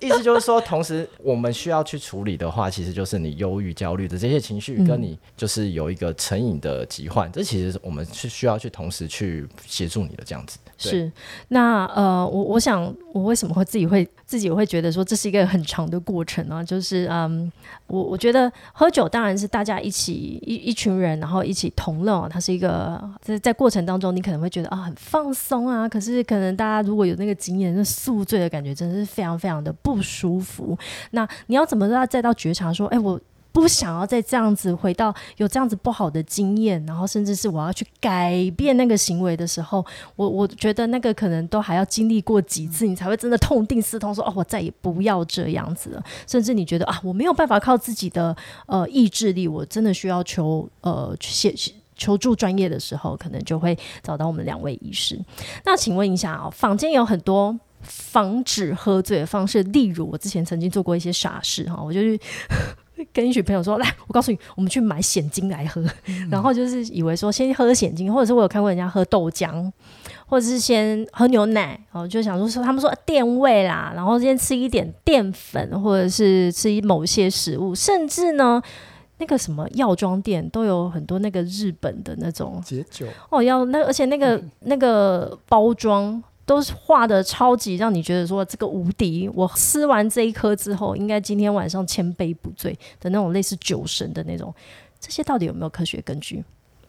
[laughs] 意思就是说，同时我们需要去处理的话，其实就是你忧郁、焦虑的这些情绪，嗯跟你就是有一个成瘾的疾患，这其实我们是需要去同时去协助你的这样子。对是，那呃，我我想，我为什么会自己会自己会觉得说这是一个很长的过程啊？就是嗯，我我觉得喝酒当然是大家一起一一群人，然后一起同乐、它是一个在在过程当中，你可能会觉得啊很放松啊，可是可能大家如果有那个经验，那宿醉的感觉真的是非常非常的不舒服。那你要怎么让再到觉察说，哎，我。不想要再这样子回到有这样子不好的经验，然后甚至是我要去改变那个行为的时候，我我觉得那个可能都还要经历过几次，你才会真的痛定思痛说，哦，我再也不要这样子了。甚至你觉得啊，我没有办法靠自己的呃意志力，我真的需要求呃去写。求助专业的时候，可能就会找到我们两位医师。那请问一下啊、坊间有很多防止喝醉的方式，例如我之前曾经做过一些傻事哈，我就是跟一群朋友说，来，我告诉你，我们去买险金来喝，然后就是以为说先喝险金，或者是我有看过人家喝豆浆，或者是先喝牛奶，哦，就想说说他们说垫胃啦，然后先吃一点淀粉，或者是吃某些食物，甚至呢。那个什么药妆店都有很多那个日本的那种。解酒，哦，要那而且那个那个包装都是画的超级让你觉得说这个无敌，我吃完这一颗之后，应该今天晚上千杯不醉的那种类似酒神的那种，这些到底有没有科学根据？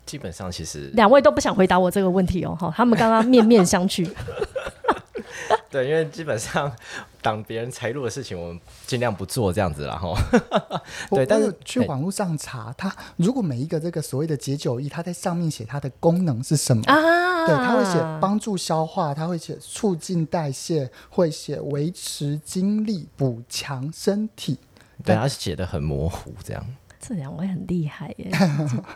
基本上其实两位都不想回答我这个问题哦，哈，他们刚刚面面相觑。[laughs] [laughs] 对，因为基本上挡别人财路的事情，我们尽量不做这样子了哈。[laughs] 对，但是去网络上查，它如果每一个这个所谓的解酒液，它在上面写它的功能是什么啊？对，它会写帮助消化，它会写促进代谢，会写维持精力、补强身体。对，它写的很模糊，这样。这两位很厉害耶，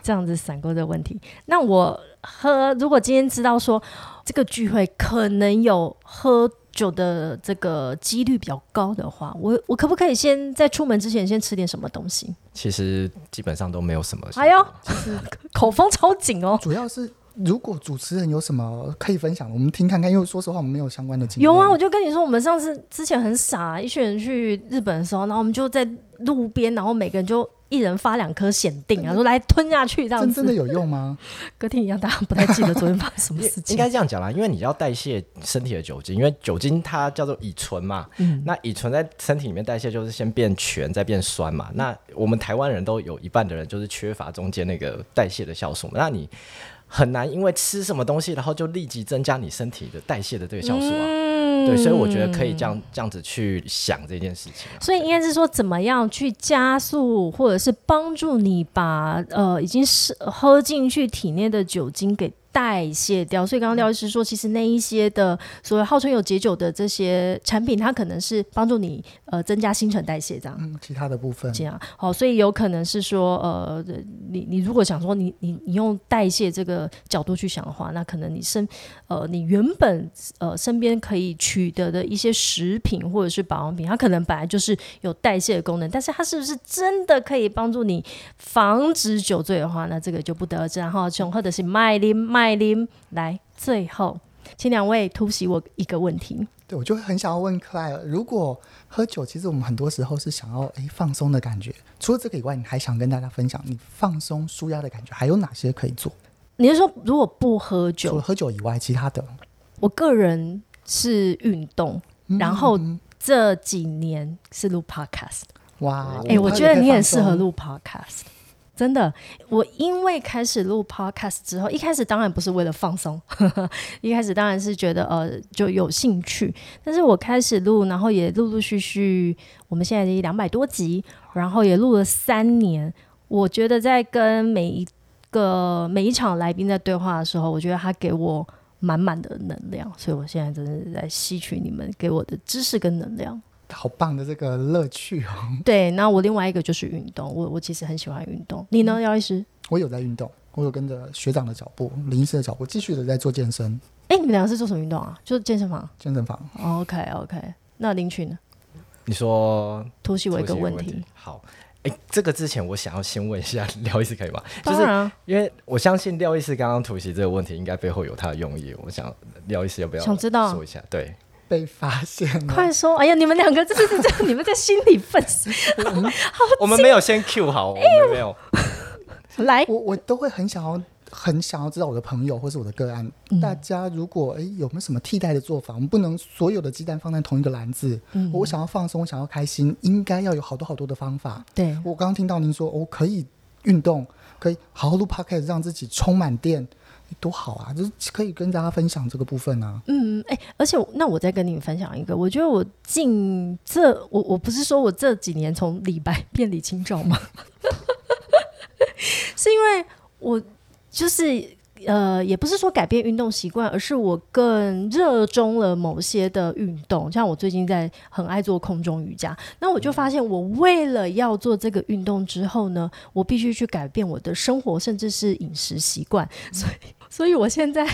这样子闪过这个问题。[laughs] 那我喝，如果今天知道说这个聚会可能有喝。酒的这个几率比较高的话，我我可不可以先在出门之前先吃点什么东西？其实基本上都没有什么。哎呦，[laughs] 口风超紧哦。主要是如果主持人有什么可以分享，我们听看看。因为说实话，我们没有相关的经验。有啊，我就跟你说，我们上次之前很傻，一群人去日本的时候，然后我们就在路边，然后每个人就。一人发两颗显定啊，说来吞下去这样子，真的有用吗？歌厅一样，大家不太记得昨天发生什么事情。应该这样讲啦，因为你要代谢身体的酒精，因为酒精它叫做乙醇嘛，嗯，那乙醇在身体里面代谢就是先变醛，再变酸嘛。那我们台湾人都有一半的人就是缺乏中间那个代谢的酵素嘛，那你很难因为吃什么东西，然后就立即增加你身体的代谢的这个酵素啊。对，所以我觉得可以这样这样子去想这件事情。所以应该是说，怎么样去加速，或者是帮助你把呃已经是喝进去体内的酒精给。代谢掉，所以刚刚廖医师说，其实那一些的所谓号称有解酒的这些产品，它可能是帮助你呃增加新陈代谢这样。嗯，其他的部分这样好，所以有可能是说呃，你你如果想说你你你用代谢这个角度去想的话，那可能你身呃你原本呃身边可以取得的一些食品或者是保养品，它可能本来就是有代谢的功能，但是它是不是真的可以帮助你防止酒醉的话，那这个就不得而知。然后雄鹤的是麦林麦。麦林，来，最后，请两位突袭我一个问题。对，我就很想要问克莱尔，如果喝酒，其实我们很多时候是想要哎放松的感觉。除了这个以外，你还想跟大家分享你放松舒压的感觉，还有哪些可以做？你是说如果不喝酒，除了喝酒以外，其他的？我个人是运动，然后这几年是录 podcast。哇，哎，我觉得你很适合录 podcast。真的，我因为开始录 podcast 之后，一开始当然不是为了放松，[laughs] 一开始当然是觉得呃就有兴趣。但是我开始录，然后也陆陆续续，我们现在两百多集，然后也录了三年。我觉得在跟每一个每一场来宾在对话的时候，我觉得他给我满满的能量，所以我现在真的是在吸取你们给我的知识跟能量。好棒的这个乐趣哦！[laughs] 对，那我另外一个就是运动，我我其实很喜欢运动。你呢，姚医师？我有在运动，我有跟着学长的脚步、林医师的脚步，继续的在做健身。哎，你们两个是做什么运动啊？就是健身房。健身房。OK OK，那林群呢？你说突袭我一个问题。好，哎，这个之前我想要先问一下 [laughs] 廖医师，可以吗？就是因为我相信廖医师刚刚突袭这个问题，应该背后有他的用意。我想廖医师要不要想知道说一下？对。被发现快说！哎呀，你们两个这是这样，你们在心理分析。[laughs] 好，我们没有先 Q 好，我们没有。来，我我都会很想要，很想要知道我的朋友或是我的个案，大家如果哎有没有什么替代的做法？我们不能所有的鸡蛋放在同一个篮子。嗯，我想要放松，我想要开心，应该要有好多好多的方法。对我刚刚听到您说，我可以运动，可以好好录 podcast，让自己充满电。多好啊！就是可以跟大家分享这个部分啊。嗯，哎，而且那我再跟你们分享一个，我觉得我近这我我不是说我这几年从李白变李清照吗？[laughs] 是因为我就是。呃，也不是说改变运动习惯，而是我更热衷了某些的运动。像我最近在很爱做空中瑜伽，那我就发现，我为了要做这个运动之后呢，我必须去改变我的生活，甚至是饮食习惯。所以，所以我现在。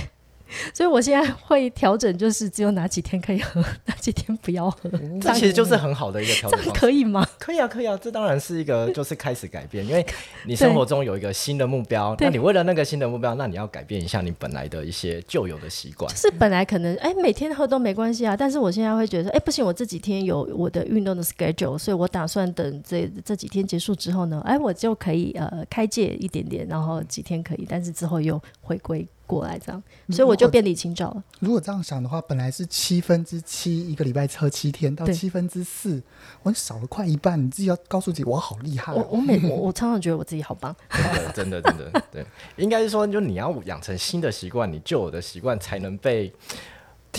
所以我现在会调整，就是只有哪几天可以喝，哪几天不要喝。这其实就是很好的一个调整可以吗？可以啊，可以啊。这当然是一个，[laughs] 就是开始改变，因为你生活中有一个新的目标，那你为了那个新的目标，那你要改变一下你本来的一些旧有的习惯。就是本来可能哎每天喝都没关系啊，但是我现在会觉得哎不行，我这几天有我的运动的 schedule，所以我打算等这这几天结束之后呢，哎我就可以呃开戒一点点，然后几天可以，但是之后又回归。过来这样，所以我就变李清照了。如果这样想的话，本来是七分之七一个礼拜喝七天，到七分之四，我少了快一半。你自己要告诉自己，我好厉害、我哦。我每我我常常觉得我自己好棒，[laughs] 真的，真的，真的，对，应该是说，就你要养成新的习惯，你旧有的习惯才能被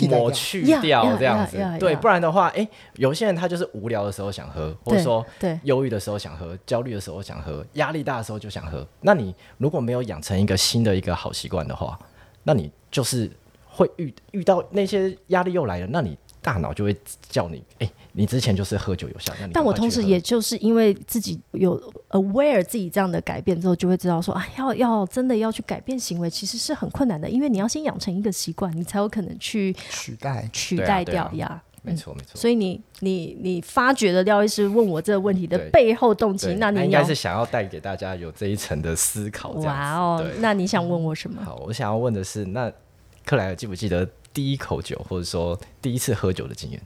抹去掉这样子。对，不然的话，哎，有些人他就是无聊的时候想喝，或者说对忧郁的时候想喝，焦虑的时候想喝，压力大的时候就想喝。那你如果没有养成一个新的一个好习惯的话，那你就是会遇遇到那些压力又来了，那你大脑就会叫你，哎，你之前就是喝酒有效，但我同时也就是因为自己有 aware 自己这样的改变之后，就会知道说啊，要要真的要去改变行为，其实是很困难的，因为你要先养成一个习惯，你才有可能去取代取代掉呀。没错没错。所以你你你发觉了廖医师问我这个问题的背后动机，那你应该是想要带给大家有这一层的思考。哇哦，那你想问我什么？好，我想要问的是，那克莱尔记不记得第一口酒，或者说第一次喝酒的经验？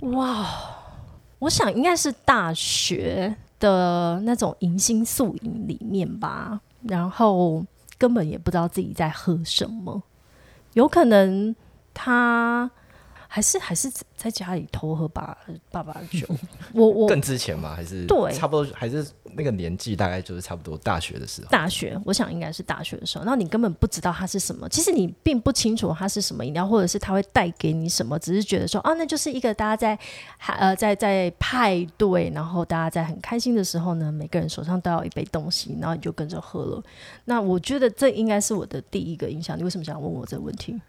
哇，我想应该是大学的那种迎新宿营里面吧，然后根本也不知道自己在喝什么，有可能他还是还是在家里偷喝爸爸爸的酒，[laughs] 我我更之前吗？还是对差不多，还是那个年纪，大概就是差不多大学的时候。大学，我想应该是大学的时候，然后你根本不知道它是什么，其实你并不清楚它是什么饮料，或者是它会带给你什么，只是觉得说啊，那就是一个大家在呃在在派对，然后大家在很开心的时候呢，每个人手上都要一杯东西，然后你就跟着喝了。那我觉得这应该是我的第一个印象。你为什么想问我这个问题？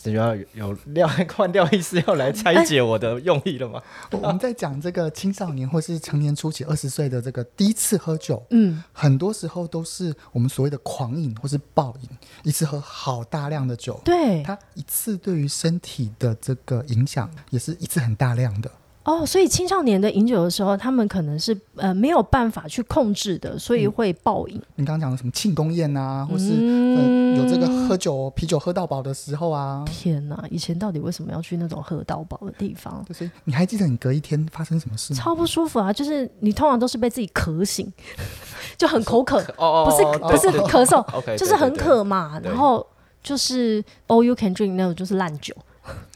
这就要有有廖换掉意思要来拆解我的用意了吗？[laughs] 我我们在讲这个青少年或是成年初期二十岁的这个第一次喝酒，嗯，很多时候都是我们所谓的狂饮或是暴饮，一次喝好大量的酒。对，它一次对于身体的这个影响也是一次很大量的。哦，所以青少年的饮酒的时候，他们可能是呃没有办法去控制的，所以会暴饮。你刚刚讲的什么庆功宴啊，或是、嗯呃有这个喝酒啤酒喝到饱的时候啊，天哪！以前到底为什么要去那种喝到饱的地方？就是你还记得你隔一天发生什么事吗？超不舒服啊！就是你通常都是被自己咳醒，[laughs] 就很口渴，[laughs] 哦不是不是咳嗽就是很渴嘛。对然后就是 all you can drink 那种就是烂酒，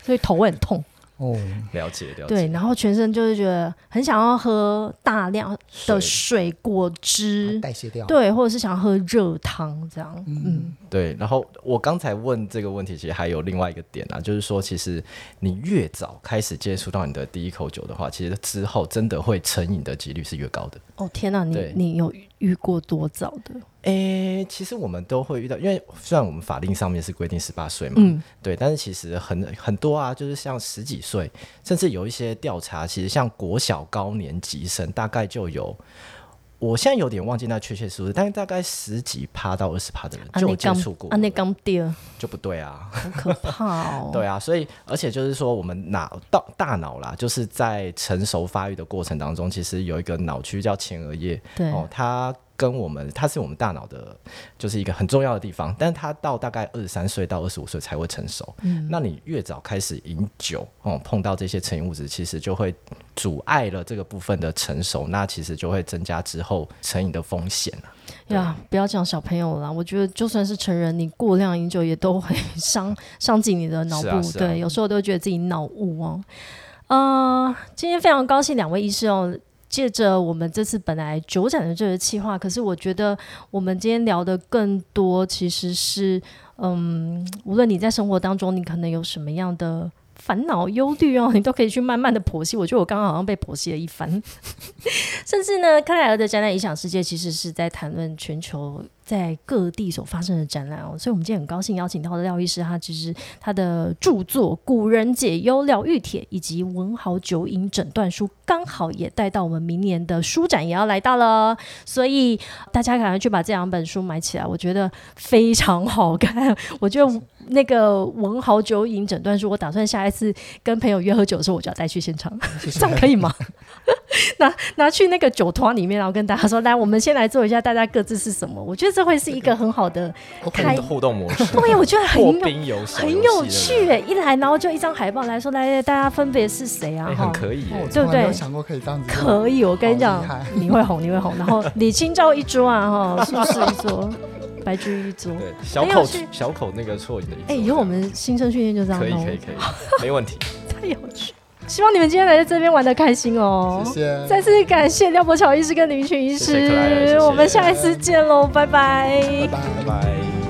所以头会很痛。哦，了解了解。对，然后全身就是觉得很想要喝大量的水水果汁，代谢掉。对，或者是想要喝热汤这样。嗯，对，然后我刚才问这个问题，其实还有另外一个点啊，就是说，其实你越早开始接触到你的第一口酒的话，其实之后真的会成瘾的几率是越高的。哦天哪，你你有遇过多早的？诶，其实我们都会遇到，因为虽然我们法令上面是规定十八岁嘛，嗯，对，但是其实很很多啊，就是像十几岁，甚至有一些调查，其实像国小高年级生，大概就有，我现在有点忘记那确切数字，但是大概十几趴到二十趴的人就有接触过啊，那刚跌，就不对啊。好可怕哦。[laughs] 对啊，所以而且就是说，我们脑到大脑啦，就是在成熟发育的过程当中，其实有一个脑区叫前额叶，对哦，它跟我们它是我们大脑的，就是一个很重要的地方，但是它到大概二十三岁到二十五岁才会成熟。嗯，那你越早开始饮酒，哦，碰到这些成瘾物质，其实就会阻碍了这个部分的成熟，那其实就会增加之后成瘾的风险啊呀，不要讲小朋友了啦，我觉得就算是成人，你过量饮酒也都会伤 [laughs] 伤及你的脑部。啊啊对，有时候都会觉得自己脑雾哦。呃，今天非常高兴两位医师哦。借着我们这次本来九展的这个计划，可是我觉得我们今天聊的更多其实是，嗯，无论你在生活当中，你可能有什么样的烦恼、忧虑哦，你都可以去慢慢的剖析。我觉得我刚刚好像被剖析了一番，[laughs] 甚至呢，克莱尔的展览影响世界其实是在谈论全球在各地所发生的展览哦，所以我们今天很高兴邀请到的廖医师，他其实他的著作《古人解忧疗愈帖》以及《文豪酒饮诊断书》，刚好也带到我们明年的书展也要来到了，所以大家赶快去把这两本书买起来，我觉得非常好看。我觉得那个《文豪酒饮诊断书》，我打算下一次跟朋友约喝酒的时候，我就要带去现场，这样可以吗？[laughs] [laughs] 拿拿去那个酒团里面，然后跟大家说，来，我们先来做一下大家各自是什么。我觉得这会是一个很好的开，互动模式，[laughs] 对，我觉得很破有很有趣哎，一来然后就一张海报来说，来大家分别是谁啊？很，可以对不对想过可以这样子。可以，我跟你讲你会红，你会红。然后 [laughs] 李清照一桌啊，哈，苏轼一桌，白居易一桌。对，小口小口那个错音的一哎、以后我们新生训练就这样弄，可以可以可以，没问题。太有趣。希望你们今天来这边玩的开心哦。谢谢。再次感谢廖伯乔医师跟林群医师，我们下一次见喽，拜拜拜拜拜拜。